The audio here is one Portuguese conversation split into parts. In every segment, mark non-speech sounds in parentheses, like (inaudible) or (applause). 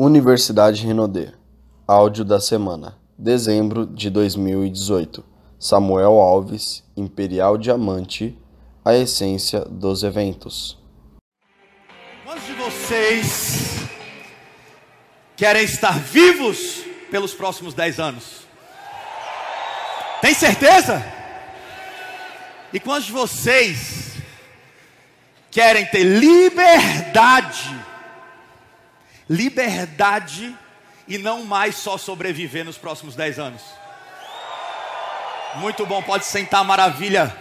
Universidade Renaudet. Áudio da semana. Dezembro de 2018. Samuel Alves, Imperial Diamante, a essência dos eventos. Quantos de vocês querem estar vivos pelos próximos 10 anos? Tem certeza? E quantos de vocês querem ter liberdade? Liberdade e não mais só sobreviver nos próximos 10 anos. Muito bom, pode sentar, maravilha.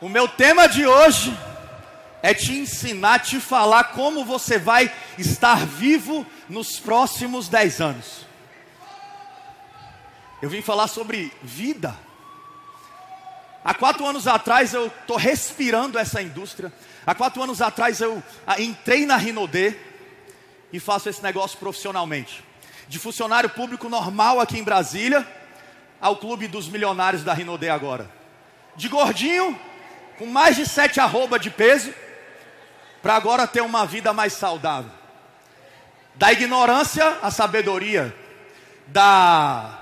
O meu tema de hoje é te ensinar, te falar como você vai estar vivo nos próximos 10 anos. Eu vim falar sobre vida. Há quatro anos atrás eu estou respirando essa indústria. Há quatro anos atrás eu ah, entrei na Rinodê e faço esse negócio profissionalmente. De funcionário público normal aqui em Brasília ao clube dos milionários da Rinodê agora. De gordinho, com mais de sete arroba de peso, para agora ter uma vida mais saudável. Da ignorância à sabedoria, da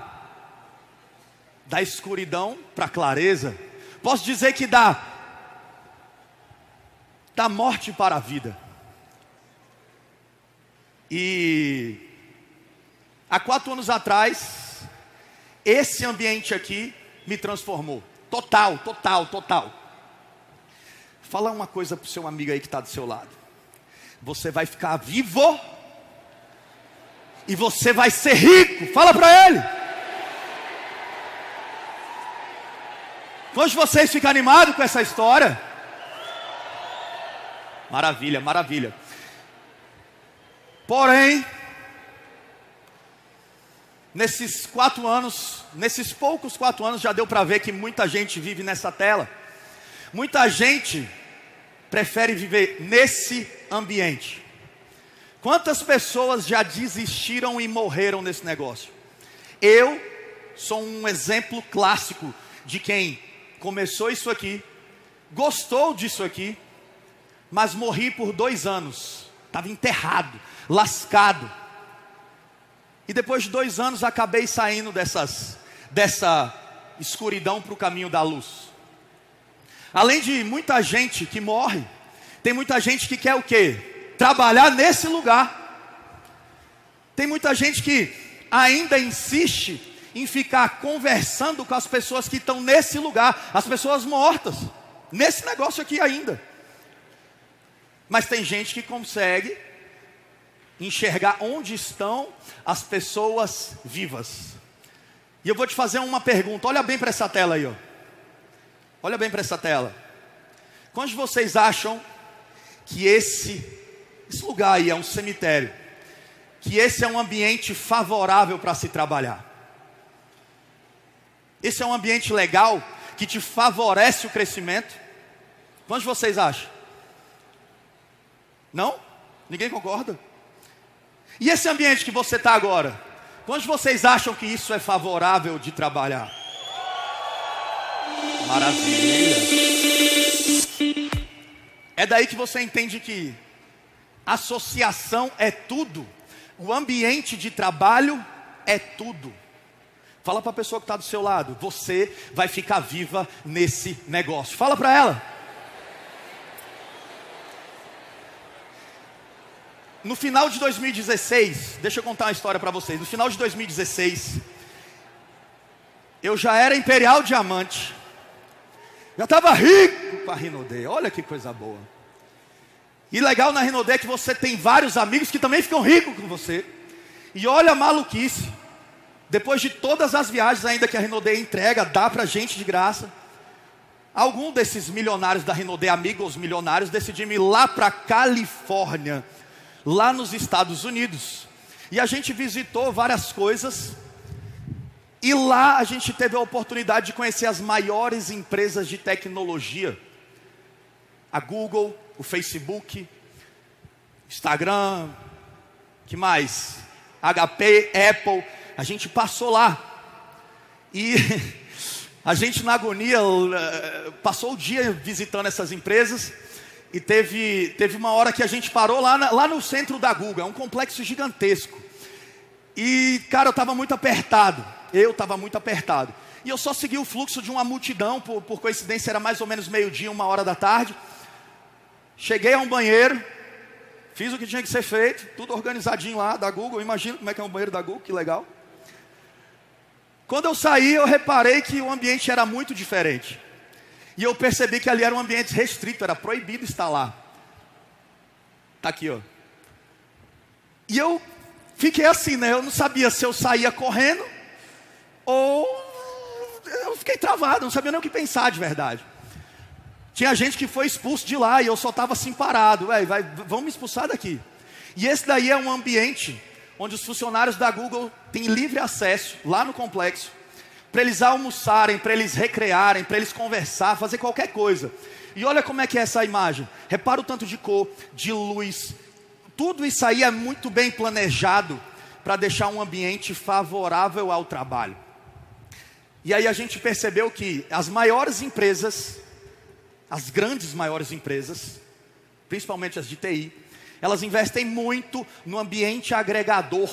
da escuridão para a clareza. Posso dizer que da da morte para a vida. E há quatro anos atrás, esse ambiente aqui me transformou. Total, total, total. Fala uma coisa para o seu amigo aí que está do seu lado. Você vai ficar vivo e você vai ser rico. Fala para ele. Quantos de vocês ficam animados com essa história? Maravilha, maravilha. Porém, nesses quatro anos, nesses poucos quatro anos, já deu para ver que muita gente vive nessa tela. Muita gente prefere viver nesse ambiente. Quantas pessoas já desistiram e morreram nesse negócio? Eu sou um exemplo clássico de quem começou isso aqui, gostou disso aqui, mas morri por dois anos, estava enterrado, lascado. E depois de dois anos acabei saindo dessas, dessa escuridão para o caminho da luz. Além de muita gente que morre, tem muita gente que quer o quê? Trabalhar nesse lugar. Tem muita gente que ainda insiste em ficar conversando com as pessoas que estão nesse lugar, as pessoas mortas, nesse negócio aqui ainda. Mas tem gente que consegue enxergar onde estão as pessoas vivas. E eu vou te fazer uma pergunta, olha bem para essa tela aí, ó. Olha bem para essa tela. Quantos de vocês acham que esse, esse lugar aí é um cemitério? Que esse é um ambiente favorável para se trabalhar? Esse é um ambiente legal que te favorece o crescimento? Quantos de vocês acham? Não? Ninguém concorda? E esse ambiente que você está agora? Quantos vocês acham que isso é favorável de trabalhar? Maravilha. É daí que você entende que associação é tudo, o ambiente de trabalho é tudo. Fala para a pessoa que está do seu lado, você vai ficar viva nesse negócio. Fala para ela. No final de 2016, deixa eu contar uma história para vocês. No final de 2016, eu já era Imperial Diamante. Já estava rico com a Rinodê. Olha que coisa boa. E legal na Rinodê é que você tem vários amigos que também ficam ricos com você. E olha a maluquice. Depois de todas as viagens ainda que a Rinodê entrega, dá para gente de graça. Algum desses milionários da Rinodê, amigos milionários, decidiram ir lá para Califórnia, lá nos Estados Unidos. E a gente visitou várias coisas e lá a gente teve a oportunidade de conhecer as maiores empresas de tecnologia: a Google, o Facebook, Instagram, que mais? HP, Apple. A gente passou lá e (laughs) a gente na agonia eh, passou o dia visitando essas empresas E teve, teve uma hora que a gente parou lá, na, lá no centro da Guga, é um complexo gigantesco. E, cara, eu estava muito apertado. Eu estava muito apertado. E eu só segui o fluxo de uma multidão, por, por coincidência era mais ou menos meio-dia, uma hora da tarde. Cheguei a um banheiro, fiz o que tinha que ser feito, tudo organizadinho lá da Google. Imagina como é que é um banheiro da Google, que legal. Quando eu saí, eu reparei que o ambiente era muito diferente. E eu percebi que ali era um ambiente restrito, era proibido estar lá. Tá aqui, ó. E eu fiquei assim, né? Eu não sabia se eu saía correndo ou eu fiquei travado, não sabia nem o que pensar de verdade. Tinha gente que foi expulso de lá e eu só estava assim parado, vai, vão me expulsar daqui. E esse daí é um ambiente onde os funcionários da Google têm livre acesso lá no complexo para eles almoçarem, para eles recrearem, para eles conversar, fazer qualquer coisa. E olha como é que é essa imagem. Repara o tanto de cor, de luz. Tudo isso aí é muito bem planejado para deixar um ambiente favorável ao trabalho. E aí a gente percebeu que as maiores empresas, as grandes maiores empresas, principalmente as de TI, elas investem muito no ambiente agregador.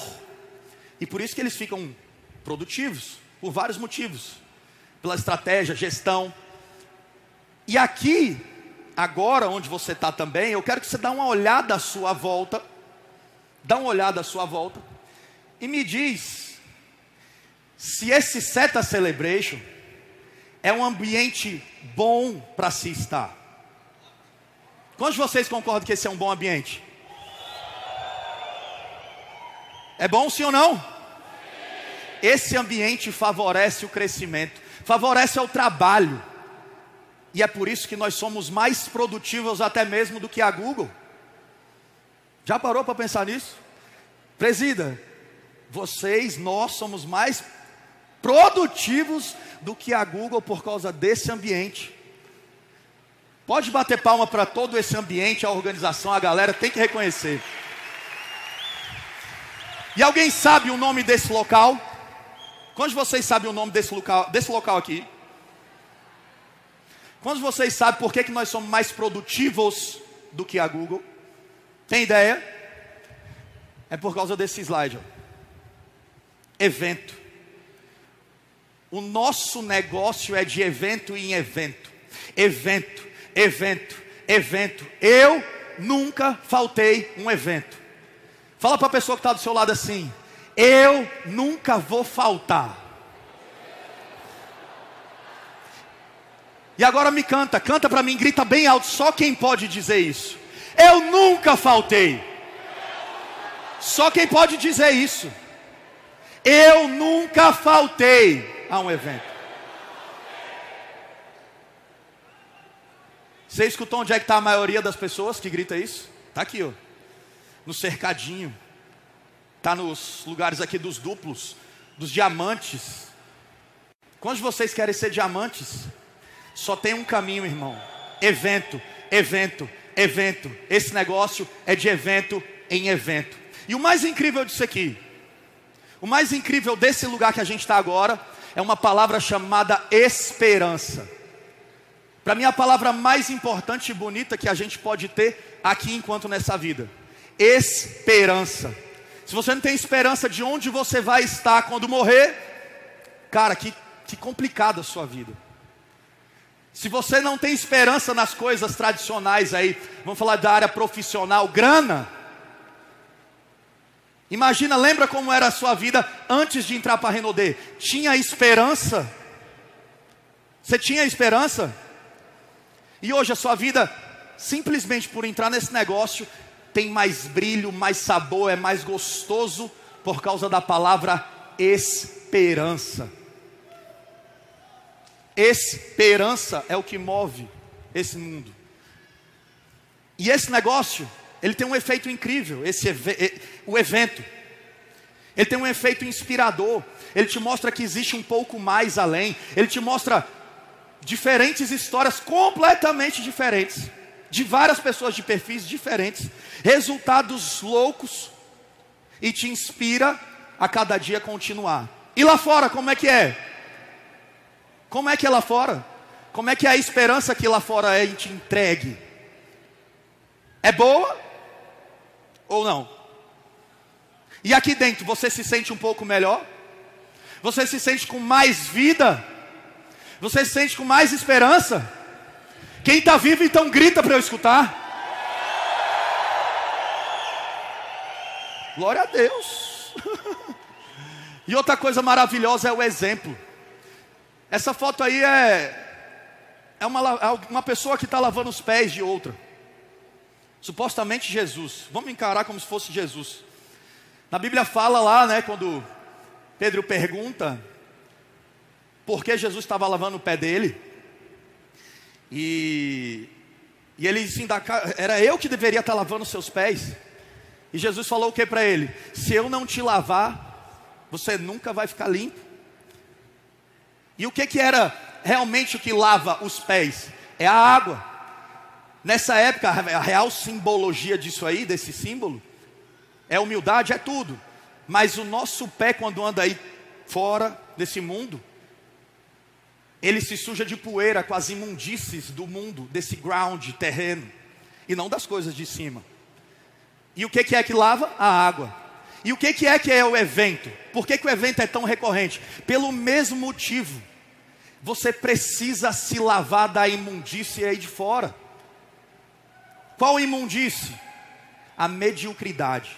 E por isso que eles ficam produtivos. Por vários motivos. Pela estratégia, gestão. E aqui, agora onde você está também, eu quero que você dê uma olhada à sua volta. Dá uma olhada à sua volta. E me diz se esse Seta Celebration é um ambiente bom para se estar. Quantos de vocês concordam que esse é um bom ambiente? É bom sim ou não? Esse ambiente favorece o crescimento, favorece o trabalho. E é por isso que nós somos mais produtivos até mesmo do que a Google. Já parou para pensar nisso? Presida, vocês, nós somos mais produtivos do que a Google por causa desse ambiente. Pode bater palma para todo esse ambiente, a organização, a galera tem que reconhecer. E alguém sabe o nome desse local? Quantos de vocês sabem o nome desse local, desse local aqui? Quantos de vocês sabem por que, que nós somos mais produtivos do que a Google? Tem ideia? É por causa desse slide. Ó. Evento. O nosso negócio é de evento em evento. Evento, evento, evento. Eu nunca faltei um evento. Fala para a pessoa que está do seu lado assim: eu nunca vou faltar. E agora me canta, canta para mim, grita bem alto, só quem pode dizer isso. Eu nunca faltei. Só quem pode dizer isso. Eu nunca faltei a um evento. Você escutou onde é que está a maioria das pessoas que grita isso? Está aqui, ó. No cercadinho está nos lugares aqui dos duplos, dos diamantes. Quantos de vocês querem ser diamantes? Só tem um caminho, irmão: evento, evento, evento. Esse negócio é de evento em evento. E o mais incrível disso aqui, o mais incrível desse lugar que a gente está agora, é uma palavra chamada esperança. Para mim, a palavra mais importante e bonita que a gente pode ter aqui enquanto nessa vida: esperança. Se você não tem esperança de onde você vai estar quando morrer, cara, que, que complicada a sua vida. Se você não tem esperança nas coisas tradicionais aí, vamos falar da área profissional, grana. Imagina, lembra como era a sua vida antes de entrar para a Renaudet? Tinha esperança? Você tinha esperança? E hoje a sua vida, simplesmente por entrar nesse negócio, tem mais brilho, mais sabor, é mais gostoso por causa da palavra esperança. Esperança é o que move esse mundo. E esse negócio, ele tem um efeito incrível, esse o evento. Ele tem um efeito inspirador. Ele te mostra que existe um pouco mais além. Ele te mostra diferentes histórias completamente diferentes de várias pessoas de perfis diferentes, resultados loucos, e te inspira a cada dia continuar. E lá fora, como é que é? Como é que é lá fora? Como é que é a esperança que lá fora é te entregue? É boa ou não? E aqui dentro, você se sente um pouco melhor? Você se sente com mais vida? Você se sente com mais esperança? Quem está vivo, então grita para eu escutar. Glória a Deus. (laughs) e outra coisa maravilhosa é o exemplo. Essa foto aí é é uma, é uma pessoa que está lavando os pés de outra. Supostamente Jesus. Vamos encarar como se fosse Jesus. Na Bíblia fala lá, né, quando Pedro pergunta por que Jesus estava lavando o pé dele. E, e ele disse: era eu que deveria estar lavando os seus pés. E Jesus falou o que para ele? Se eu não te lavar, você nunca vai ficar limpo. E o que, que era realmente o que lava os pés? É a água. Nessa época, a real simbologia disso aí, desse símbolo, é humildade, é tudo. Mas o nosso pé, quando anda aí fora desse mundo, ele se suja de poeira com as imundícies do mundo, desse ground terreno, e não das coisas de cima. E o que, que é que lava? A água. E o que, que é que é o evento? Por que, que o evento é tão recorrente? Pelo mesmo motivo. Você precisa se lavar da imundície aí de fora. Qual imundície? A mediocridade.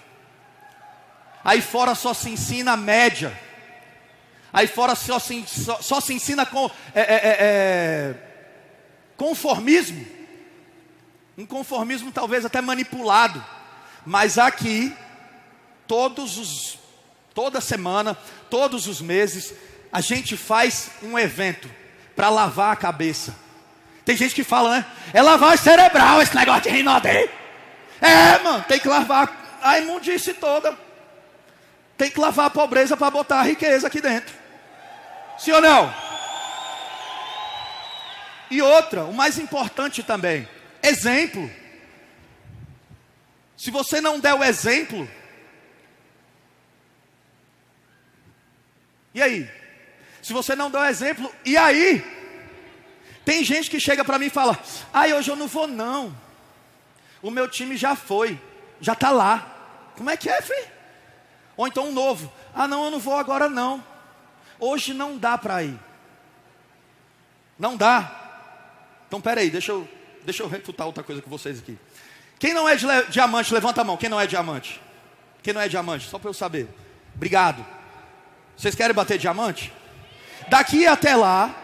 Aí fora só se ensina a média. Aí fora só se, só, só se ensina com é, é, é, é conformismo. Um conformismo talvez até manipulado. Mas aqui, todos os, toda semana, todos os meses, a gente faz um evento para lavar a cabeça. Tem gente que fala, né? É lavagem cerebral esse negócio de rinodê. É, mano, tem que lavar a imundice toda. Tem que lavar a pobreza para botar a riqueza aqui dentro. Sim ou não? E outra, o mais importante também, exemplo. Se você não der o exemplo, e aí? Se você não der o exemplo, e aí? Tem gente que chega para mim e fala: "Ai, hoje eu não vou não. O meu time já foi, já está lá. Como é que é, filho? Ou então um novo: "Ah, não, eu não vou agora não. Hoje não dá para ir. Não dá. Então, peraí, deixa eu, deixa eu refutar outra coisa com vocês aqui. Quem não é diamante, levanta a mão. Quem não é diamante? Quem não é diamante? Só para eu saber. Obrigado. Vocês querem bater diamante? Daqui até lá,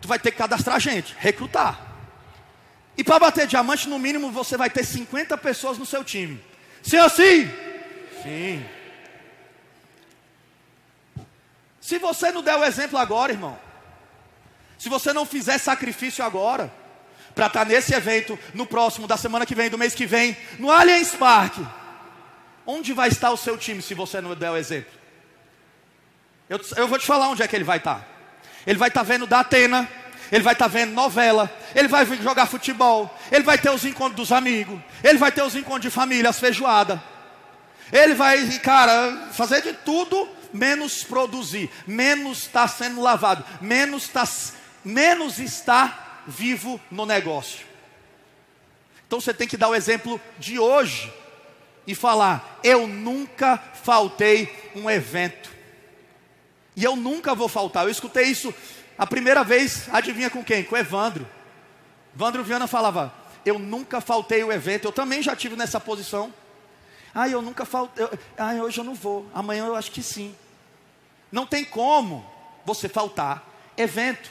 tu vai ter que cadastrar gente, recrutar. E para bater diamante, no mínimo, você vai ter 50 pessoas no seu time. Sim ou sim? Sim. Se você não der o exemplo agora, irmão, se você não fizer sacrifício agora, para estar tá nesse evento, no próximo, da semana que vem, do mês que vem, no Allianz Parque. Onde vai estar o seu time se você não der o exemplo? Eu, eu vou te falar onde é que ele vai estar. Tá. Ele vai estar tá vendo da Atena, ele vai estar vendo novela, ele vai jogar futebol, ele vai ter os encontros dos amigos, ele vai ter os encontros de família, as feijoadas. Ele vai, cara, fazer de tudo menos produzir, menos está sendo lavado, menos está menos está vivo no negócio. Então você tem que dar o exemplo de hoje e falar: eu nunca faltei um evento. E eu nunca vou faltar. Eu escutei isso a primeira vez, adivinha com quem? Com Evandro. Evandro Viana falava: Eu nunca faltei o evento. Eu também já tive nessa posição. Ah, eu nunca faltei. Ah, hoje eu não vou. Amanhã eu acho que sim. Não tem como você faltar evento.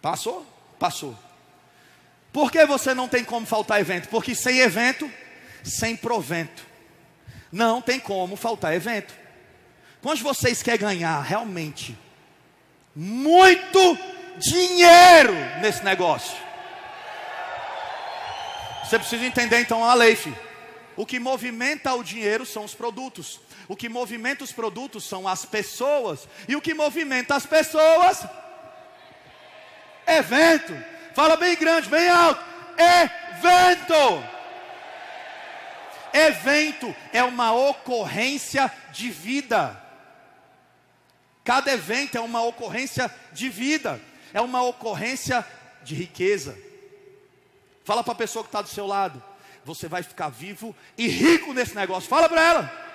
Passou? Passou. Por que você não tem como faltar evento? Porque sem evento, sem provento. Não tem como faltar evento. Quando vocês querem ganhar realmente muito dinheiro nesse negócio, você precisa entender então a lei. Filho. O que movimenta o dinheiro são os produtos. O que movimenta os produtos são as pessoas. E o que movimenta as pessoas Evento. Fala bem grande, bem alto. Evento. Evento é uma ocorrência de vida. Cada evento é uma ocorrência de vida, é uma ocorrência de riqueza. Fala para a pessoa que está do seu lado. Você vai ficar vivo e rico nesse negócio. Fala para ela.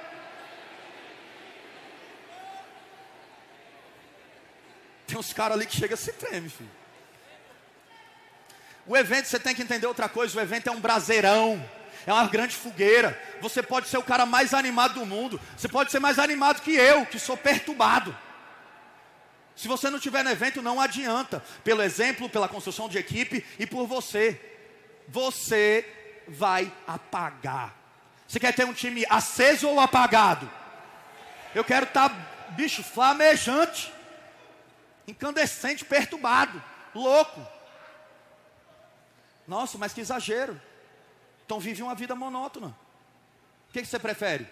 Tem uns caras ali que chega se treme, filho. O evento, você tem que entender outra coisa: o evento é um braseirão, é uma grande fogueira. Você pode ser o cara mais animado do mundo, você pode ser mais animado que eu, que sou perturbado. Se você não estiver no evento, não adianta. Pelo exemplo, pela construção de equipe e por você. Você vai apagar. Você quer ter um time aceso ou apagado? Eu quero estar, tá, bicho, flamejante, incandescente, perturbado, louco. Nossa, mas que exagero. Então vive uma vida monótona. O que, que você prefere?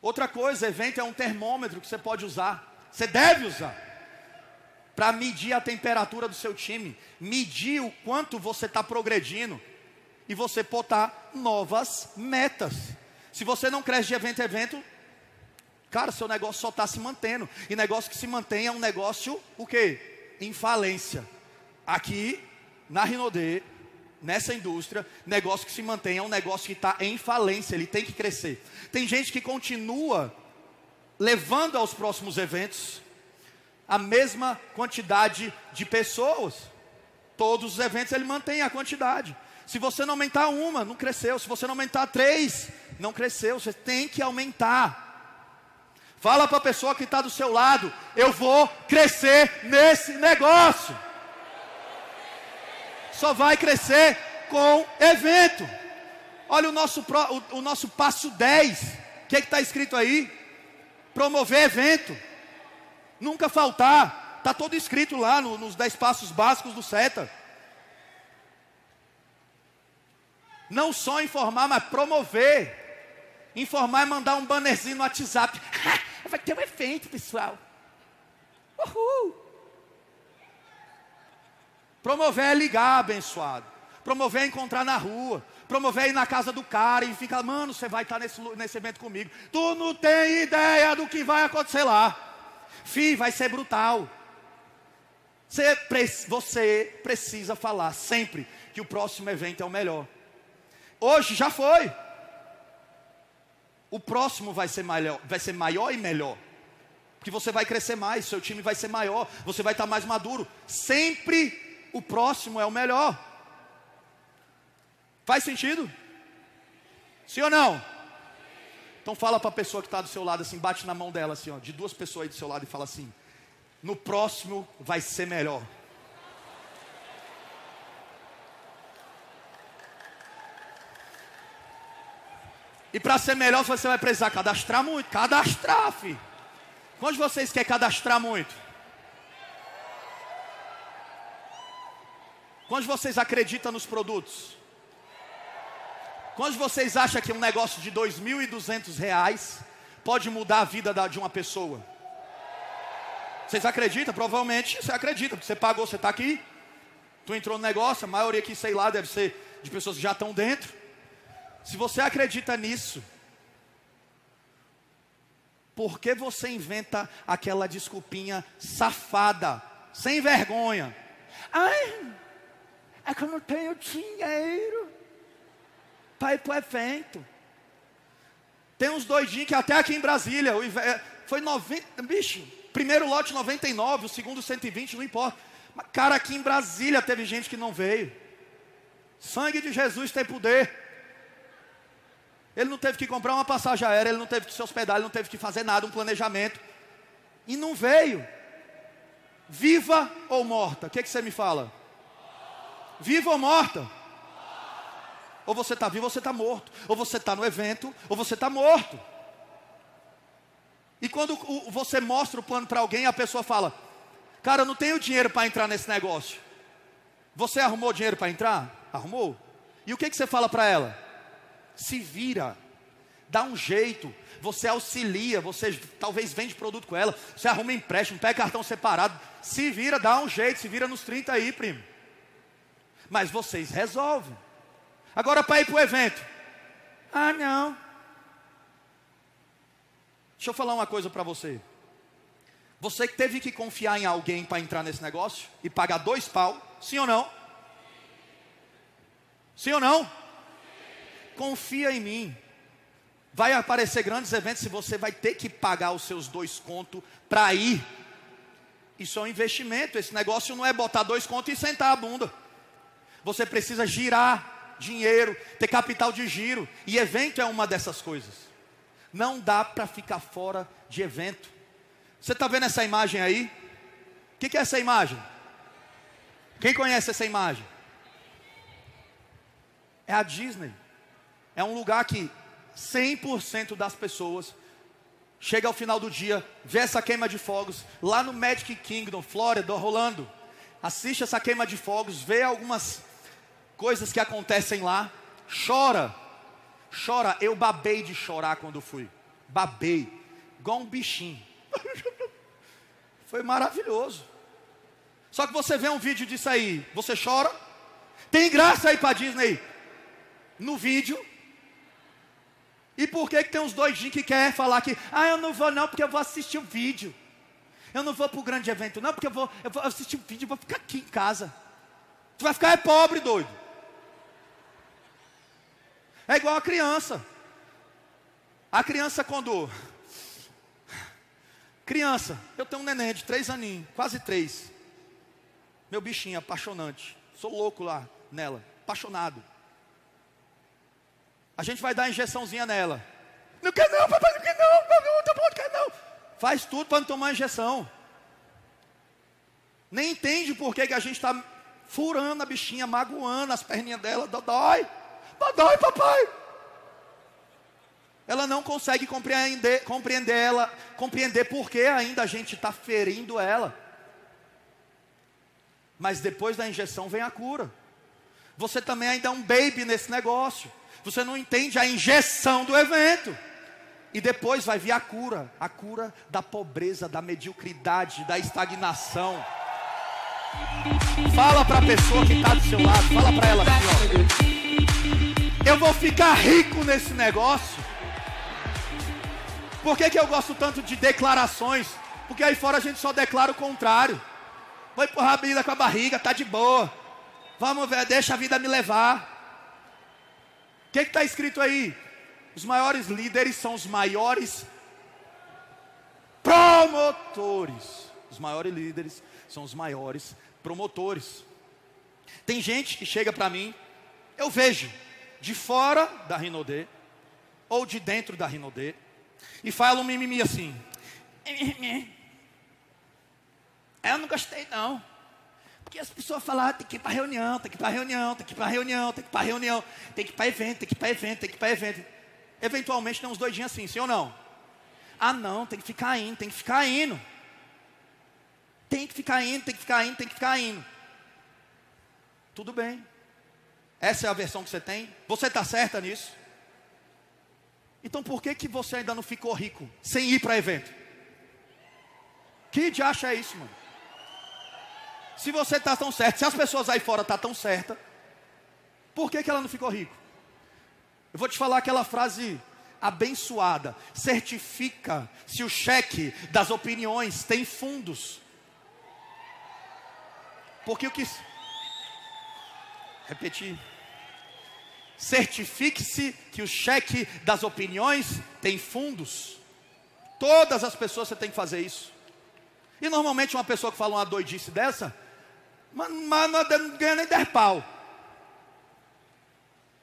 Outra coisa, evento é um termômetro que você pode usar. Você deve usar. Para medir a temperatura do seu time. Medir o quanto você está progredindo. E você botar novas metas. Se você não cresce de evento em evento, cara, seu negócio só está se mantendo. E negócio que se mantém é um negócio, o quê? Em falência. Aqui, na Rinodê, nessa indústria, negócio que se mantém é um negócio que está em falência, ele tem que crescer. Tem gente que continua levando aos próximos eventos a mesma quantidade de pessoas. Todos os eventos ele mantém a quantidade. Se você não aumentar uma, não cresceu. Se você não aumentar três, não cresceu. Você tem que aumentar. Fala para a pessoa que está do seu lado: eu vou crescer nesse negócio só vai crescer com evento. Olha o nosso, o, o nosso passo 10. O que é está escrito aí? Promover evento. Nunca faltar. Está todo escrito lá no, nos 10 passos básicos do SETA. Não só informar, mas promover. Informar é mandar um bannerzinho no WhatsApp. (laughs) Vai ter um evento, pessoal. Uhul. Promover é ligar, abençoado. Promover é encontrar na rua. Promover é ir na casa do cara e ficar, mano, você vai estar nesse, nesse evento comigo. Tu não tem ideia do que vai acontecer lá. Fih, vai ser brutal. Você, você precisa falar sempre que o próximo evento é o melhor. Hoje já foi. O próximo vai ser maior, vai ser maior e melhor. Porque você vai crescer mais, seu time vai ser maior, você vai estar mais maduro. Sempre o próximo é o melhor. Faz sentido? Sim ou não? Então fala para a pessoa que está do seu lado assim, bate na mão dela assim, ó, de duas pessoas aí do seu lado e fala assim: no próximo vai ser melhor. E para ser melhor você vai precisar cadastrar muito, cadastrar, filho. Quantos de vocês quer cadastrar muito? Quantos de vocês acreditam nos produtos? Quantos vocês acham que um negócio de R$ 2.200 pode mudar a vida de uma pessoa? Vocês acreditam? Provavelmente você acredita, porque você pagou, você está aqui. Tu entrou no negócio, a maioria aqui, sei lá, deve ser de pessoas que já estão dentro. Se você acredita nisso, por que você inventa aquela desculpinha safada, sem vergonha? Ai, é que eu não tenho dinheiro para ir para o evento. Tem uns doidinhos que até aqui em Brasília, foi 90, bicho, primeiro lote 99, o segundo 120, não importa. Mas, cara, aqui em Brasília teve gente que não veio. Sangue de Jesus tem poder. Ele não teve que comprar uma passagem aérea, ele não teve que se hospedar, ele não teve que fazer nada, um planejamento. E não veio. Viva ou morta? O que, que você me fala? Viva ou morta? Ou você está vivo ou você está morto. Ou você está no evento ou você está morto. E quando você mostra o plano para alguém, a pessoa fala: Cara, eu não tenho dinheiro para entrar nesse negócio. Você arrumou dinheiro para entrar? Arrumou? E o que, que você fala para ela? Se vira, dá um jeito, você auxilia, você talvez vende produto com ela, você arruma empréstimo, pega cartão separado, se vira, dá um jeito, se vira nos 30 aí, primo mas vocês resolvem. Agora para ir para o evento. Ah, não. Deixa eu falar uma coisa para você. Você que teve que confiar em alguém para entrar nesse negócio e pagar dois pau, sim ou não? Sim ou não? Confia em mim. Vai aparecer grandes eventos e você vai ter que pagar os seus dois contos para ir. Isso é um investimento. Esse negócio não é botar dois contos e sentar a bunda. Você precisa girar dinheiro, ter capital de giro. E evento é uma dessas coisas. Não dá para ficar fora de evento. Você está vendo essa imagem aí? O que, que é essa imagem? Quem conhece essa imagem? É a Disney. É um lugar que 100% das pessoas chega ao final do dia, vê essa queima de fogos lá no Magic Kingdom, Flórida, rolando. Assiste essa queima de fogos, vê algumas coisas que acontecem lá, chora. Chora, eu babei de chorar quando fui. Babei, igual um bichinho. (laughs) Foi maravilhoso. Só que você vê um vídeo disso aí, você chora. Tem graça aí para Disney no vídeo, e por que, que tem uns doidinhos que querem falar que, ah, eu não vou não, porque eu vou assistir o um vídeo. Eu não vou para o grande evento, não, porque eu vou, eu vou assistir o um vídeo, eu vou ficar aqui em casa. Tu vai ficar é pobre, doido. É igual a criança. A criança quando. Criança, eu tenho um neném de três aninhos, quase três. Meu bichinho apaixonante. Sou louco lá nela, apaixonado. A gente vai dar injeçãozinha nela. Não quer não, papai, não quer não, não, tá não quer não. Faz tudo para não tomar injeção. Nem entende por que, que a gente está furando a bichinha, magoando as perninhas dela. Dói, dói, papai. Ela não consegue compreender, compreender ela, compreender por que ainda a gente está ferindo ela. Mas depois da injeção vem a cura. Você também ainda é um baby nesse negócio. Você não entende a injeção do evento. E depois vai vir a cura a cura da pobreza, da mediocridade, da estagnação. Fala para a pessoa que está do seu lado, fala para ela assim: ó, Eu vou ficar rico nesse negócio. Por que, que eu gosto tanto de declarações? Porque aí fora a gente só declara o contrário. Vou empurrar a vida com a barriga, tá de boa. Vamos ver, deixa a vida me levar. O que está escrito aí? Os maiores líderes são os maiores promotores. Os maiores líderes são os maiores promotores. Tem gente que chega para mim, eu vejo de fora da Rinodê ou de dentro da Rinodê e fala um mimimi assim. Eu não gostei não. Porque as pessoas falam, ah, tem que ir para reunião, tem que ir para reunião, tem que ir para reunião, tem que ir para reunião, tem que ir para evento, tem que ir para evento, tem que ir para evento. Eventualmente tem uns doidinhos assim, sim ou não? Ah não, tem que ficar indo, tem que ficar indo. Tem que ficar indo, tem que ficar indo, tem que ficar indo. Tudo bem. Essa é a versão que você tem? Você está certa nisso? Então por que, que você ainda não ficou rico sem ir para evento? Que diacho é isso, mano? Se você está tão certo, se as pessoas aí fora estão tá tão certas, por que, que ela não ficou rica? Eu vou te falar aquela frase abençoada: certifica se o cheque das opiniões tem fundos. Porque o que. Repetir. Certifique-se que o cheque das opiniões tem fundos. Todas as pessoas você tem que fazer isso. E normalmente uma pessoa que fala uma doidice dessa, mas, mas não ganha nem 10 pau.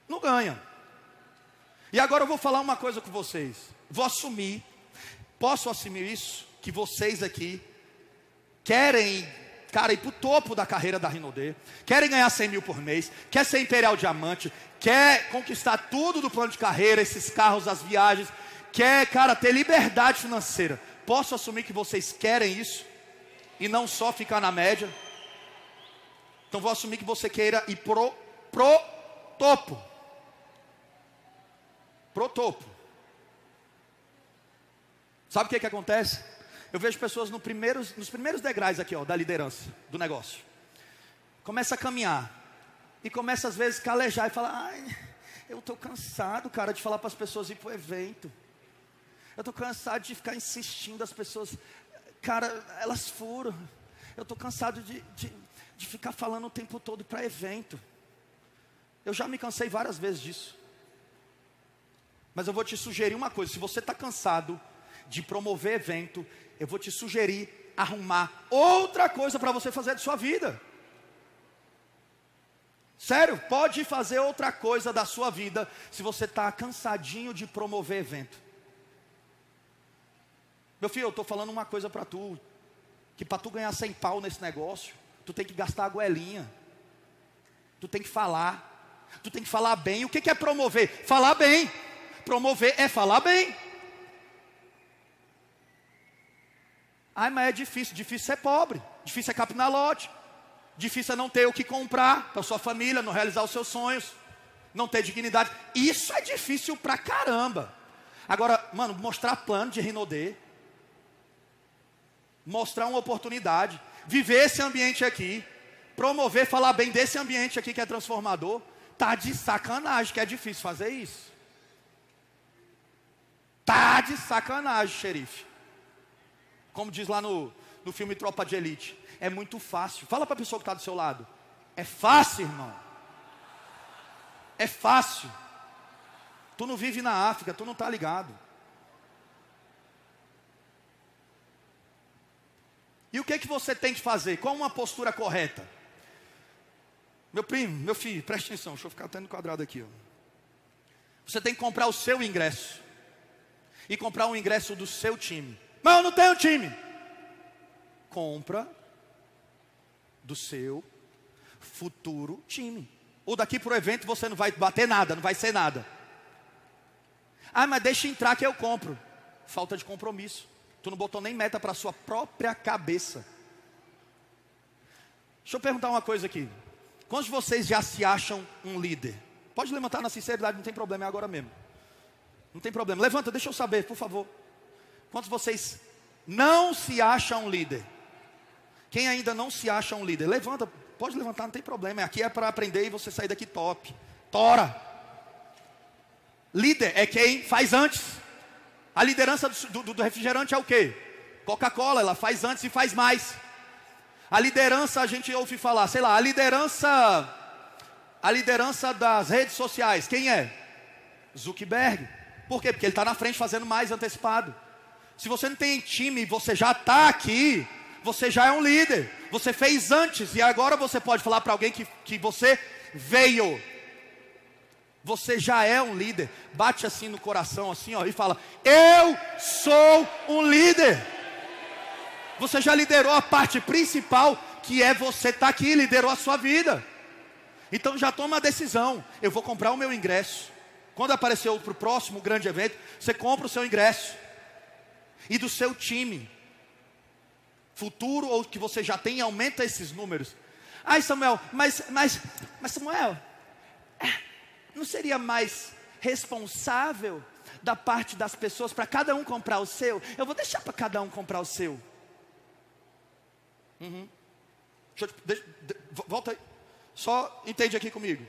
Não ganha. E agora eu vou falar uma coisa com vocês. Vou assumir, posso assumir isso, que vocês aqui querem, cara, ir para o topo da carreira da Rinodê, querem ganhar 100 mil por mês, quer ser Imperial Diamante, quer conquistar tudo do plano de carreira, esses carros, as viagens, quer, cara, ter liberdade financeira. Posso assumir que vocês querem isso? E não só ficar na média? Então vou assumir que você queira ir pro, pro topo. Pro topo. Sabe o que, que acontece? Eu vejo pessoas no primeiros, nos primeiros degraus aqui, ó, da liderança, do negócio. Começa a caminhar. E começa às vezes a calejar e falar, ai, eu estou cansado, cara, de falar para as pessoas ir para o evento. Eu estou cansado de ficar insistindo as pessoas. cara, elas furam. Eu estou cansado de, de, de ficar falando o tempo todo para evento. Eu já me cansei várias vezes disso. Mas eu vou te sugerir uma coisa: se você está cansado de promover evento, eu vou te sugerir arrumar outra coisa para você fazer de sua vida. Sério, pode fazer outra coisa da sua vida se você está cansadinho de promover evento. Meu filho, eu estou falando uma coisa para tu, que para tu ganhar 100 pau nesse negócio, tu tem que gastar a goelinha, tu tem que falar, tu tem que falar bem. O que, que é promover? Falar bem. Promover é falar bem. Ai, mas é difícil, difícil ser pobre, difícil é capinar lote, difícil é não ter o que comprar para sua família, não realizar os seus sonhos, não ter dignidade. Isso é difícil pra caramba. Agora, mano, mostrar plano de Rinodê, mostrar uma oportunidade, viver esse ambiente aqui, promover, falar bem desse ambiente aqui que é transformador, tá de sacanagem que é difícil fazer isso. Tá de sacanagem, xerife. Como diz lá no, no filme Tropa de Elite. É muito fácil. Fala para a pessoa que está do seu lado. É fácil, irmão. É fácil. Tu não vive na África, tu não está ligado. E o que, é que você tem que fazer? Qual uma postura correta? Meu primo, meu filho, preste atenção, deixa eu ficar até no quadrado aqui. Ó. Você tem que comprar o seu ingresso. E comprar um ingresso do seu time. Mas eu não tenho time. Compra do seu futuro time. Ou daqui para o evento você não vai bater nada, não vai ser nada. Ah, mas deixa entrar que eu compro. Falta de compromisso. Tu não botou nem meta para sua própria cabeça. Deixa eu perguntar uma coisa aqui. Quantos de vocês já se acham um líder? Pode levantar na sinceridade, não tem problema, é agora mesmo. Não tem problema. Levanta, deixa eu saber, por favor. Quantos de vocês não se acham líder? Quem ainda não se acha um líder, levanta, pode levantar, não tem problema. Aqui é para aprender e você sair daqui top. Tora. Líder é quem faz antes. A liderança do, do, do refrigerante é o quê? Coca-Cola, ela faz antes e faz mais. A liderança, a gente ouve falar, sei lá, a liderança, a liderança das redes sociais, quem é? Zuckerberg. Por quê? Porque ele está na frente fazendo mais antecipado. Se você não tem time, você já está aqui, você já é um líder. Você fez antes e agora você pode falar para alguém que, que você veio. Você já é um líder. Bate assim no coração, assim, ó, e fala: Eu sou um líder. Você já liderou a parte principal, que é você estar tá aqui, liderou a sua vida. Então já toma a decisão. Eu vou comprar o meu ingresso. Quando aparecer para o próximo grande evento, você compra o seu ingresso e do seu time. Futuro ou que você já tem, aumenta esses números. Ai, Samuel, mas, mas, mas Samuel, é, não seria mais responsável da parte das pessoas para cada um comprar o seu? Eu vou deixar para cada um comprar o seu. Uhum. Deixa deixa, volta aí. Só entende aqui comigo.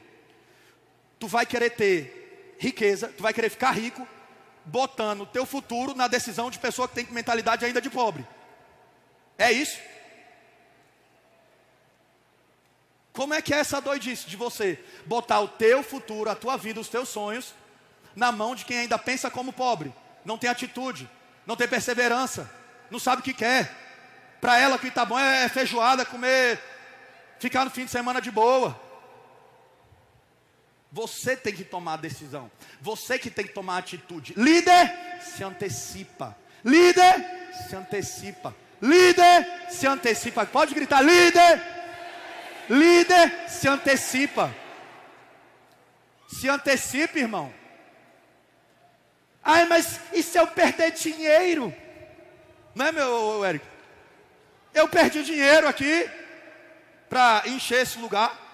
Tu vai querer ter riqueza, tu vai querer ficar rico, botando o teu futuro na decisão de pessoa que tem mentalidade ainda de pobre. É isso? Como é que é essa doidice de você botar o teu futuro, a tua vida, os teus sonhos na mão de quem ainda pensa como pobre, não tem atitude, não tem perseverança, não sabe o que quer. Para ela o que está bom é feijoada, comer, ficar no fim de semana de boa. Você tem que tomar a decisão. Você que tem que tomar a atitude. Líder se antecipa. Líder se antecipa. Líder se antecipa. Pode gritar: líder. Líder se antecipa. Se antecipa, irmão. Ai, mas e se eu perder dinheiro? Não é, meu Eric? Eu perdi dinheiro aqui para encher esse lugar.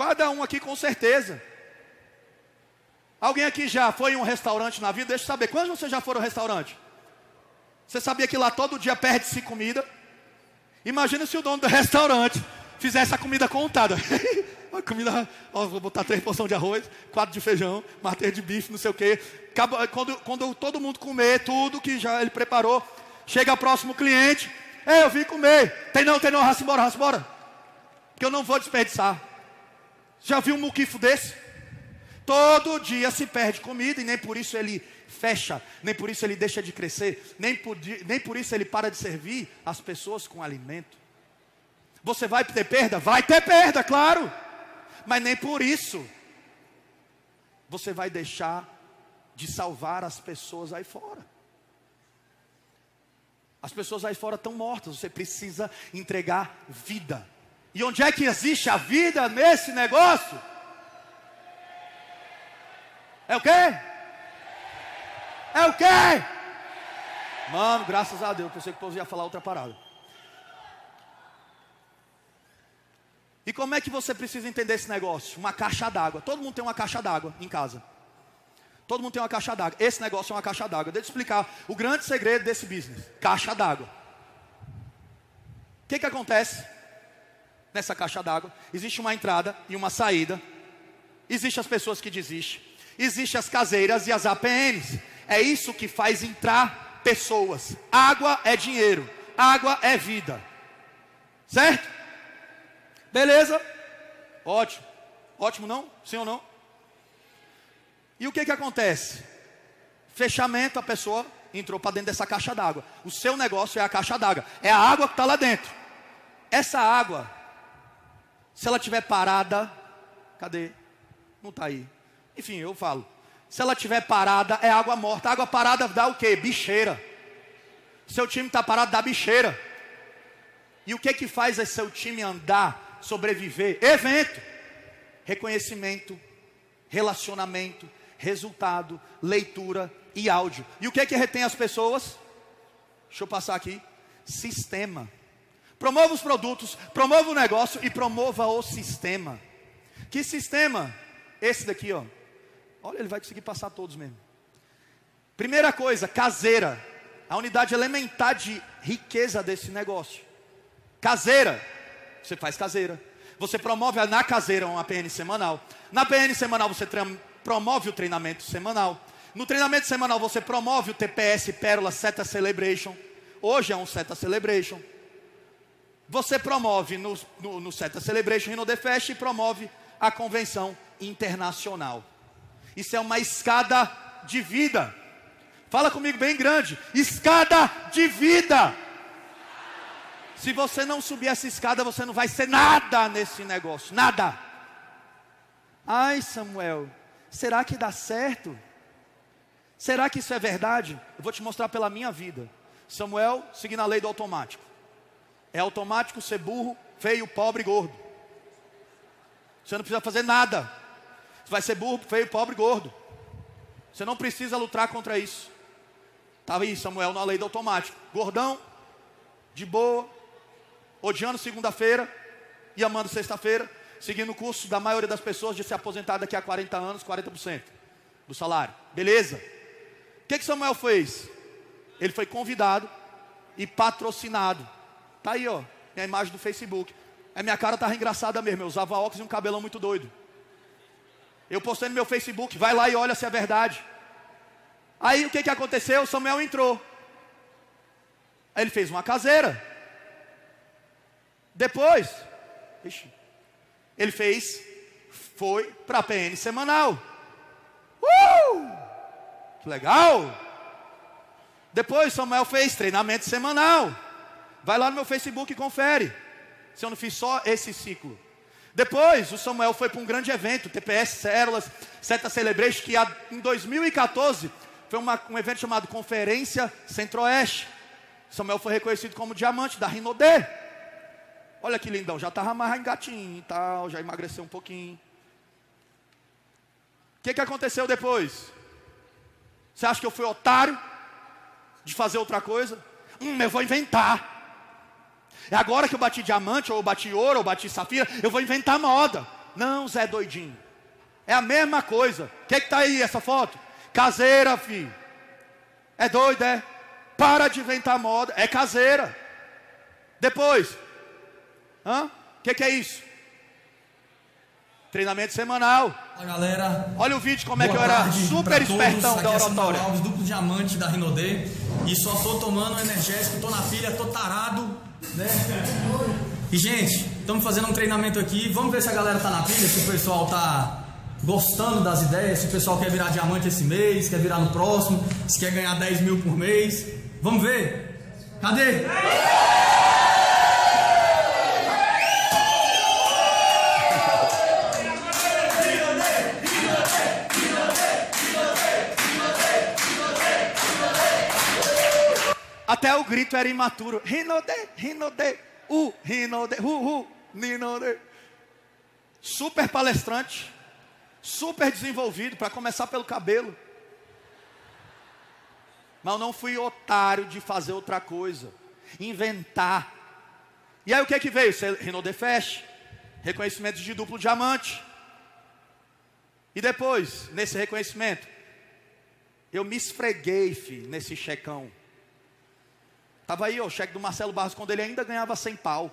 Cada um aqui com certeza. Alguém aqui já foi em um restaurante na vida? Deixa eu saber. Quantos você já foram ao restaurante? Você sabia que lá todo dia perde-se comida? Imagina se o dono do restaurante fizesse a comida contada. (laughs) a comida, ó, vou botar três porções de arroz, quatro de feijão, matéria de bife, não sei o quê. Quando, quando todo mundo comer tudo que já ele preparou, Chega próximo cliente, é, eu vim comer. Tem não, tem não, raça embora, raça embora. Que eu não vou desperdiçar. Já viu um muquifo desse? Todo dia se perde comida e nem por isso ele fecha, nem por isso ele deixa de crescer, nem por, nem por isso ele para de servir as pessoas com alimento. Você vai ter perda? Vai ter perda, claro. Mas nem por isso você vai deixar de salvar as pessoas aí fora. As pessoas aí fora estão mortas, você precisa entregar vida. E onde é que existe a vida nesse negócio? É o quê? É o quê? Mano, graças a Deus, pensei que o povo ia falar outra parada. E como é que você precisa entender esse negócio? Uma caixa d'água. Todo mundo tem uma caixa d'água em casa. Todo mundo tem uma caixa d'água. Esse negócio é uma caixa d'água. Deixa eu explicar o grande segredo desse business: caixa d'água. O que, que acontece nessa caixa d'água? Existe uma entrada e uma saída. Existem as pessoas que desistem. Existem as caseiras e as APNs. É isso que faz entrar pessoas. Água é dinheiro. Água é vida. Certo? Beleza? Ótimo. Ótimo não? Sim ou não? E o que que acontece? Fechamento, a pessoa entrou para dentro dessa caixa d'água. O seu negócio é a caixa d'água. É a água que está lá dentro. Essa água, se ela estiver parada, cadê? Não está aí. Enfim, eu falo. Se ela estiver parada, é água morta. Água parada dá o quê? Bicheira. Seu time está parado, dá bicheira. E o que que faz esse seu time andar, sobreviver? Evento, reconhecimento, relacionamento, resultado, leitura e áudio. E o que que retém as pessoas? Deixa eu passar aqui. Sistema. Promova os produtos, promova o negócio e promova o sistema. Que sistema? Esse daqui, ó. Olha, ele vai conseguir passar todos mesmo. Primeira coisa, caseira. A unidade elementar de riqueza desse negócio. Caseira. Você faz caseira. Você promove na caseira uma PN semanal. Na PN semanal você promove o treinamento semanal. No treinamento semanal você promove o TPS Pérola Seta Celebration. Hoje é um Seta Celebration. Você promove no, no, no Seta Celebration e no The Fest e promove a convenção internacional. Isso é uma escada de vida. Fala comigo bem grande. Escada de vida. Se você não subir essa escada, você não vai ser nada nesse negócio. Nada. Ai, Samuel, Será que dá certo? Será que isso é verdade? Eu vou te mostrar pela minha vida. Samuel, seguindo a lei do automático. É automático ser burro, feio, pobre gordo. Você não precisa fazer nada. Você vai ser burro, feio, pobre gordo. Você não precisa lutar contra isso. Estava aí Samuel na lei do automático. Gordão, de boa, odiando segunda-feira e amando sexta-feira seguindo o curso da maioria das pessoas de se aposentar daqui a 40 anos, 40% do salário. Beleza? O que, que Samuel fez? Ele foi convidado e patrocinado. Tá aí, ó, minha imagem do Facebook. A minha cara estava engraçada mesmo. Eu usava óculos e um cabelão muito doido. Eu postei no meu Facebook, vai lá e olha se é verdade. Aí o que, que aconteceu? Samuel entrou. Aí ele fez uma caseira. Depois, ixi, ele fez, foi para a PN semanal. Uh! Que legal! Depois Samuel fez treinamento semanal. Vai lá no meu Facebook e confere. Se eu não fiz só esse ciclo. Depois o Samuel foi para um grande evento, TPS Células, Seta Celebration, que em 2014 foi uma, um evento chamado Conferência Centro-Oeste. Samuel foi reconhecido como diamante da Rinodê. Olha que lindão, já estava mais engatinho e tal, já emagreceu um pouquinho. O que, que aconteceu depois? Você acha que eu fui otário de fazer outra coisa? Hum, eu vou inventar. É agora que eu bati diamante, ou bati ouro, ou bati safira, eu vou inventar moda. Não, Zé doidinho. É a mesma coisa. O que está aí essa foto? Caseira, filho. É doido, é? Para de inventar moda. É caseira. Depois? O que, que, é isso? Treinamento semanal. Olha, galera. Olha o vídeo como é que eu era super espertão da oratória. Alves, duplo diamante da Rinodê. E só tô tomando energético, tô na pilha, tô tarado, né? E gente, estamos fazendo um treinamento aqui. Vamos ver se a galera tá na pilha, se o pessoal tá gostando das ideias, se o pessoal quer virar diamante esse mês, quer virar no próximo, se quer ganhar 10 mil por mês. Vamos ver? Cadê? Grito era imaturo. Rinode, rinode, u, rinode, hu, hu, ninode. Super palestrante, super desenvolvido, para começar pelo cabelo. Mas eu não fui otário de fazer outra coisa, inventar. E aí o que é que veio? Rinode Fest, reconhecimento de duplo diamante. E depois, nesse reconhecimento, eu me esfreguei, filho, nesse checão. Estava aí ó, o cheque do Marcelo Barros quando ele ainda ganhava 100 pau.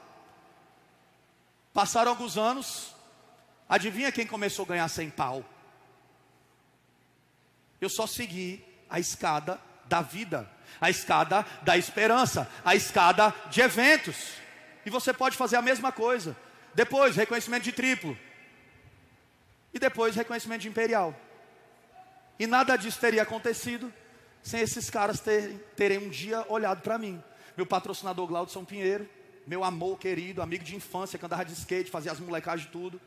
Passaram alguns anos, adivinha quem começou a ganhar 100 pau? Eu só segui a escada da vida, a escada da esperança, a escada de eventos. E você pode fazer a mesma coisa. Depois, reconhecimento de triplo. E depois, reconhecimento de imperial. E nada disso teria acontecido sem esses caras terem, terem um dia olhado para mim. Meu patrocinador Glaudson Pinheiro, meu amor querido, amigo de infância, que andava de skate, fazia as molecagens de tudo.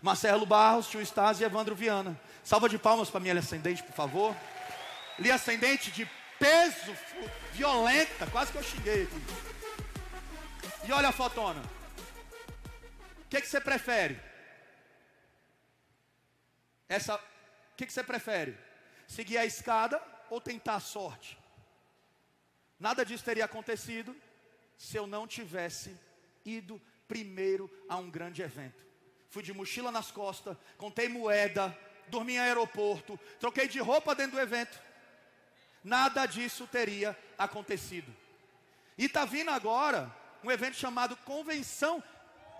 Marcelo Barros, Tio Stasi e Evandro Viana. Salva de palmas para minha ascendente, por favor. Linha ascendente de peso, violenta, quase que eu xinguei aqui. E olha a fotona. O que, que você prefere? Essa, o que, que você prefere? Seguir a escada ou tentar a sorte. Nada disso teria acontecido se eu não tivesse ido primeiro a um grande evento. Fui de mochila nas costas, contei moeda, dormi em aeroporto, troquei de roupa dentro do evento. Nada disso teria acontecido. E está vindo agora um evento chamado Convenção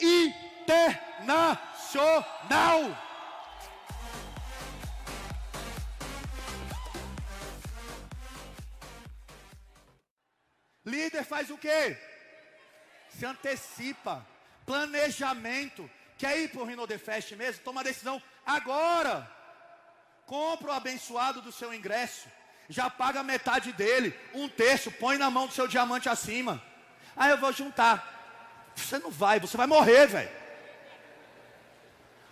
Internacional. Líder faz o quê? Se antecipa. Planejamento. Quer ir para o Rinodefest mesmo? Toma a decisão agora. Compra o abençoado do seu ingresso. Já paga metade dele. Um terço. Põe na mão do seu diamante acima. Aí eu vou juntar. Você não vai, você vai morrer, velho.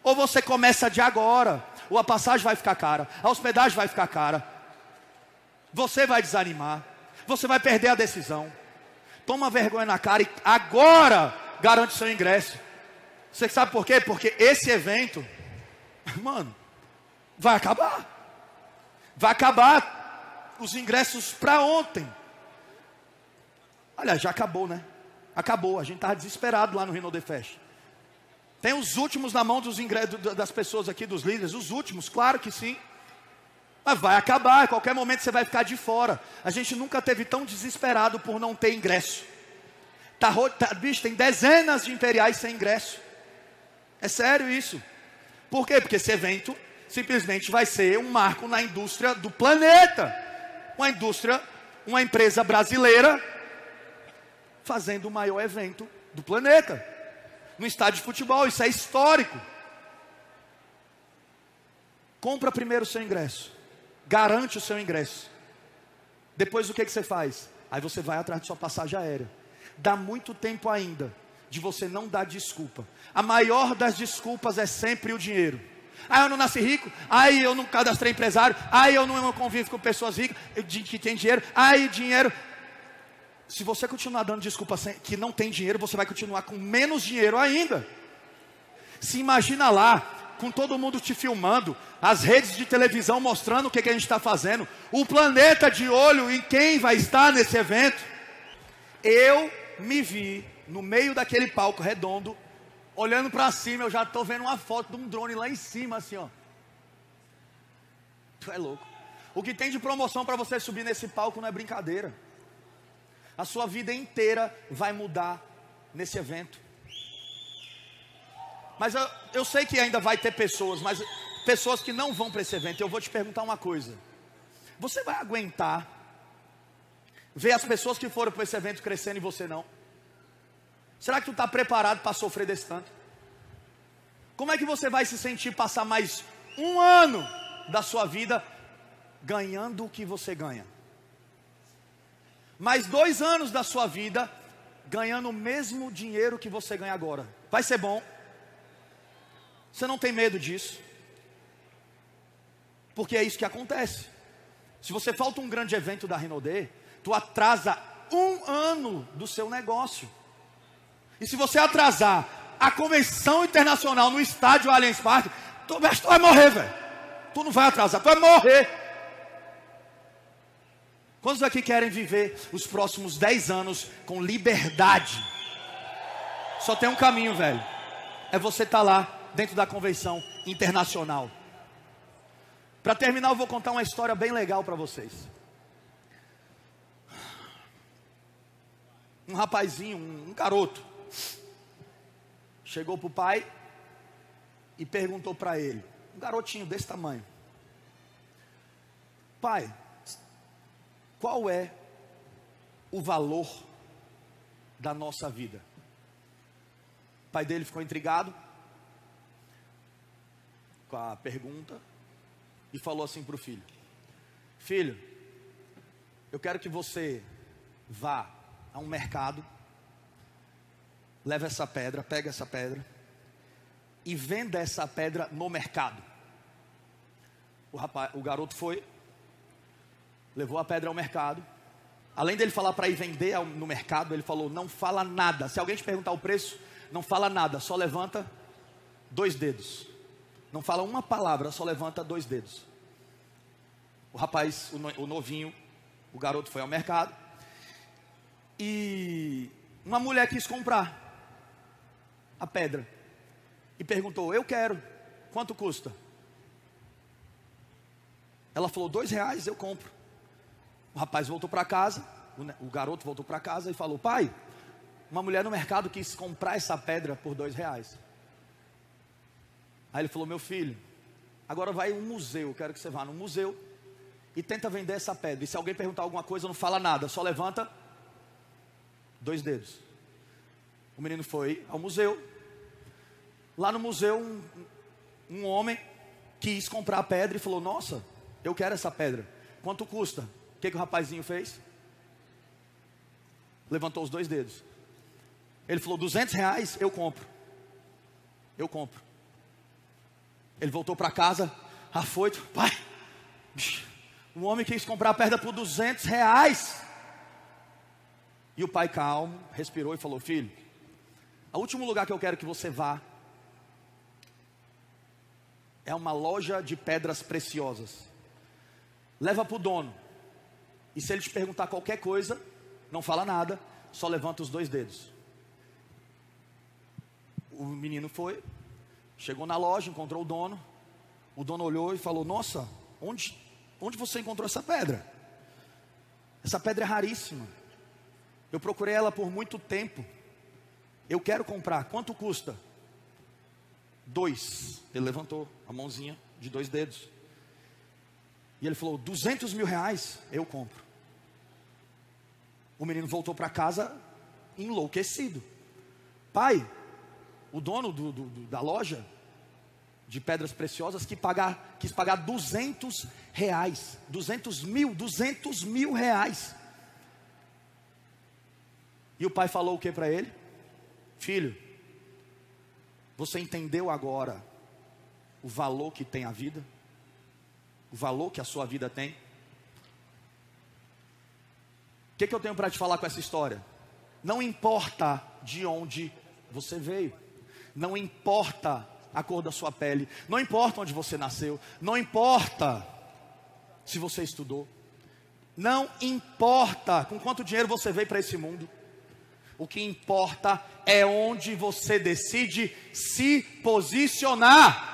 Ou você começa de agora. Ou a passagem vai ficar cara. A hospedagem vai ficar cara. Você vai desanimar você vai perder a decisão. Toma vergonha na cara e agora garante seu ingresso. Você sabe por quê? Porque esse evento, mano, vai acabar. Vai acabar os ingressos para ontem. Olha, já acabou, né? Acabou. A gente estava desesperado lá no Rino de Fest. Tem os últimos na mão dos ingressos das pessoas aqui, dos líderes. Os últimos, claro que sim. Mas vai acabar, a qualquer momento você vai ficar de fora. A gente nunca teve tão desesperado por não ter ingresso. Tá, tá, bicho, tem dezenas de imperiais sem ingresso. É sério isso. Por quê? Porque esse evento simplesmente vai ser um marco na indústria do planeta. Uma indústria, uma empresa brasileira fazendo o maior evento do planeta. No estádio de futebol, isso é histórico. Compra primeiro o seu ingresso garante o seu ingresso. Depois o que, que você faz? Aí você vai atrás de sua passagem aérea. Dá muito tempo ainda de você não dar desculpa. A maior das desculpas é sempre o dinheiro. Ah, eu não nasci rico. Ah, eu não cadastrei empresário. Ah, eu não convivo com pessoas ricas que têm dinheiro. Ah, e dinheiro. Se você continuar dando desculpa que não tem dinheiro, você vai continuar com menos dinheiro ainda. Se imagina lá, com todo mundo te filmando, as redes de televisão mostrando o que, que a gente está fazendo, o planeta de olho em quem vai estar nesse evento. Eu me vi no meio daquele palco redondo, olhando para cima, eu já estou vendo uma foto de um drone lá em cima, assim, ó. Tu é louco. O que tem de promoção para você subir nesse palco não é brincadeira. A sua vida inteira vai mudar nesse evento. Mas eu, eu sei que ainda vai ter pessoas, mas pessoas que não vão para esse evento. Eu vou te perguntar uma coisa: você vai aguentar Ver as pessoas que foram para esse evento crescendo e você não? Será que tu está preparado para sofrer desse tanto? Como é que você vai se sentir passar mais um ano da sua vida ganhando o que você ganha? Mais dois anos da sua vida ganhando o mesmo dinheiro que você ganha agora. Vai ser bom? Você não tem medo disso? Porque é isso que acontece. Se você falta um grande evento da Renaudê, tu atrasa um ano do seu negócio. E se você atrasar a convenção internacional no estádio Allianz Parque, tu, tu vai morrer, velho. Tu não vai atrasar, tu vai morrer. Quantos aqui querem viver os próximos 10 anos com liberdade? Só tem um caminho, velho. É você estar tá lá dentro da convenção internacional. Para terminar, eu vou contar uma história bem legal para vocês. Um rapazinho, um garoto, chegou para o pai e perguntou para ele, um garotinho desse tamanho: Pai, qual é o valor da nossa vida? O pai dele ficou intrigado com a pergunta e falou assim para o filho: Filho, eu quero que você vá a um mercado, leve essa pedra, pega essa pedra e venda essa pedra no mercado. O, rapaz, o garoto foi, levou a pedra ao mercado. Além dele falar para ir vender no mercado, ele falou: não fala nada. Se alguém te perguntar o preço, não fala nada, só levanta dois dedos. Não fala uma palavra, só levanta dois dedos. O rapaz, o novinho, o garoto foi ao mercado. E uma mulher quis comprar a pedra. E perguntou: Eu quero, quanto custa? Ela falou: Dois reais, eu compro. O rapaz voltou para casa, o garoto voltou para casa e falou: Pai, uma mulher no mercado quis comprar essa pedra por dois reais. Aí ele falou: Meu filho, agora vai um museu. Eu quero que você vá no museu e tenta vender essa pedra. E se alguém perguntar alguma coisa, não fala nada, só levanta dois dedos. O menino foi ao museu. Lá no museu, um, um homem quis comprar a pedra e falou: Nossa, eu quero essa pedra. Quanto custa? O que, que o rapazinho fez? Levantou os dois dedos. Ele falou: 200 reais, eu compro. Eu compro. Ele voltou para casa, afoito, pai. Um homem quis comprar a pedra por 200 reais. E o pai calmo, respirou e falou: Filho, o último lugar que eu quero que você vá é uma loja de pedras preciosas. Leva para o dono. E se ele te perguntar qualquer coisa, não fala nada, só levanta os dois dedos. O menino foi, chegou na loja, encontrou o dono. O dono olhou e falou: Nossa, onde, onde você encontrou essa pedra? Essa pedra é raríssima. Eu procurei ela por muito tempo. Eu quero comprar. Quanto custa? Dois. Ele levantou a mãozinha de dois dedos. E ele falou: duzentos mil reais, eu compro. O menino voltou para casa enlouquecido. Pai, o dono do, do, da loja de pedras preciosas que pagar, quis pagar 200 reais, 200 mil, 200 mil reais. E o pai falou o que para ele? Filho, você entendeu agora o valor que tem a vida? O valor que a sua vida tem? O que, que eu tenho para te falar com essa história? Não importa de onde você veio, não importa a cor da sua pele, não importa onde você nasceu, não importa se você estudou, não importa com quanto dinheiro você veio para esse mundo, o que importa é onde você decide se posicionar.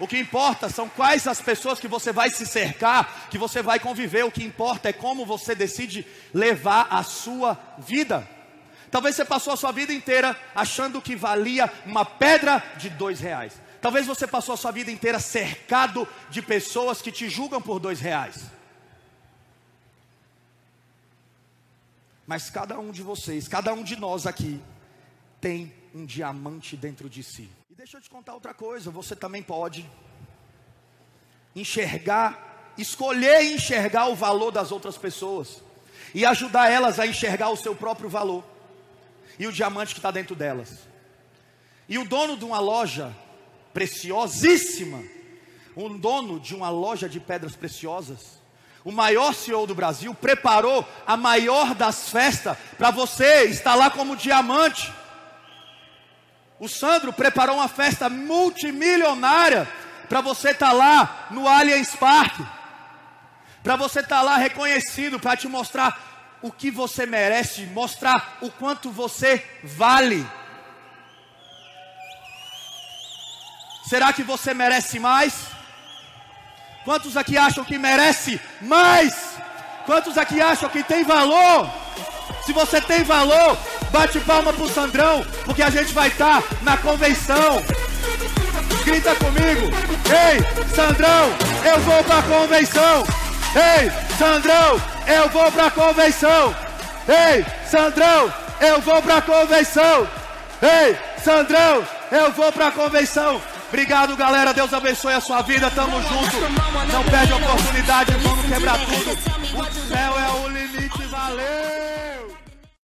O que importa são quais as pessoas que você vai se cercar, que você vai conviver. O que importa é como você decide levar a sua vida. Talvez você passou a sua vida inteira achando que valia uma pedra de dois reais. Talvez você passou a sua vida inteira cercado de pessoas que te julgam por dois reais. Mas cada um de vocês, cada um de nós aqui, tem um diamante dentro de si. Deixa eu te contar outra coisa: você também pode enxergar, escolher enxergar o valor das outras pessoas e ajudar elas a enxergar o seu próprio valor e o diamante que está dentro delas. E o dono de uma loja preciosíssima, um dono de uma loja de pedras preciosas, o maior CEO do Brasil, preparou a maior das festas para você estar lá como diamante. O Sandro preparou uma festa multimilionária para você estar lá no Allianz Parque, para você estar lá reconhecido, para te mostrar o que você merece, mostrar o quanto você vale. Será que você merece mais? Quantos aqui acham que merece mais? Quantos aqui acham que tem valor? Se você tem valor, bate palma pro Sandrão, porque a gente vai estar tá na convenção. Grita comigo. Ei, Sandrão, eu vou pra convenção. Ei, Sandrão, eu vou pra convenção. Ei, Sandrão, eu vou pra convenção. Ei, Sandrão, eu vou pra convenção. Obrigado, galera. Deus abençoe a sua vida. Tamo junto. Não perde a oportunidade. Vamos quebrar tudo. O céu é o limite. Valeu!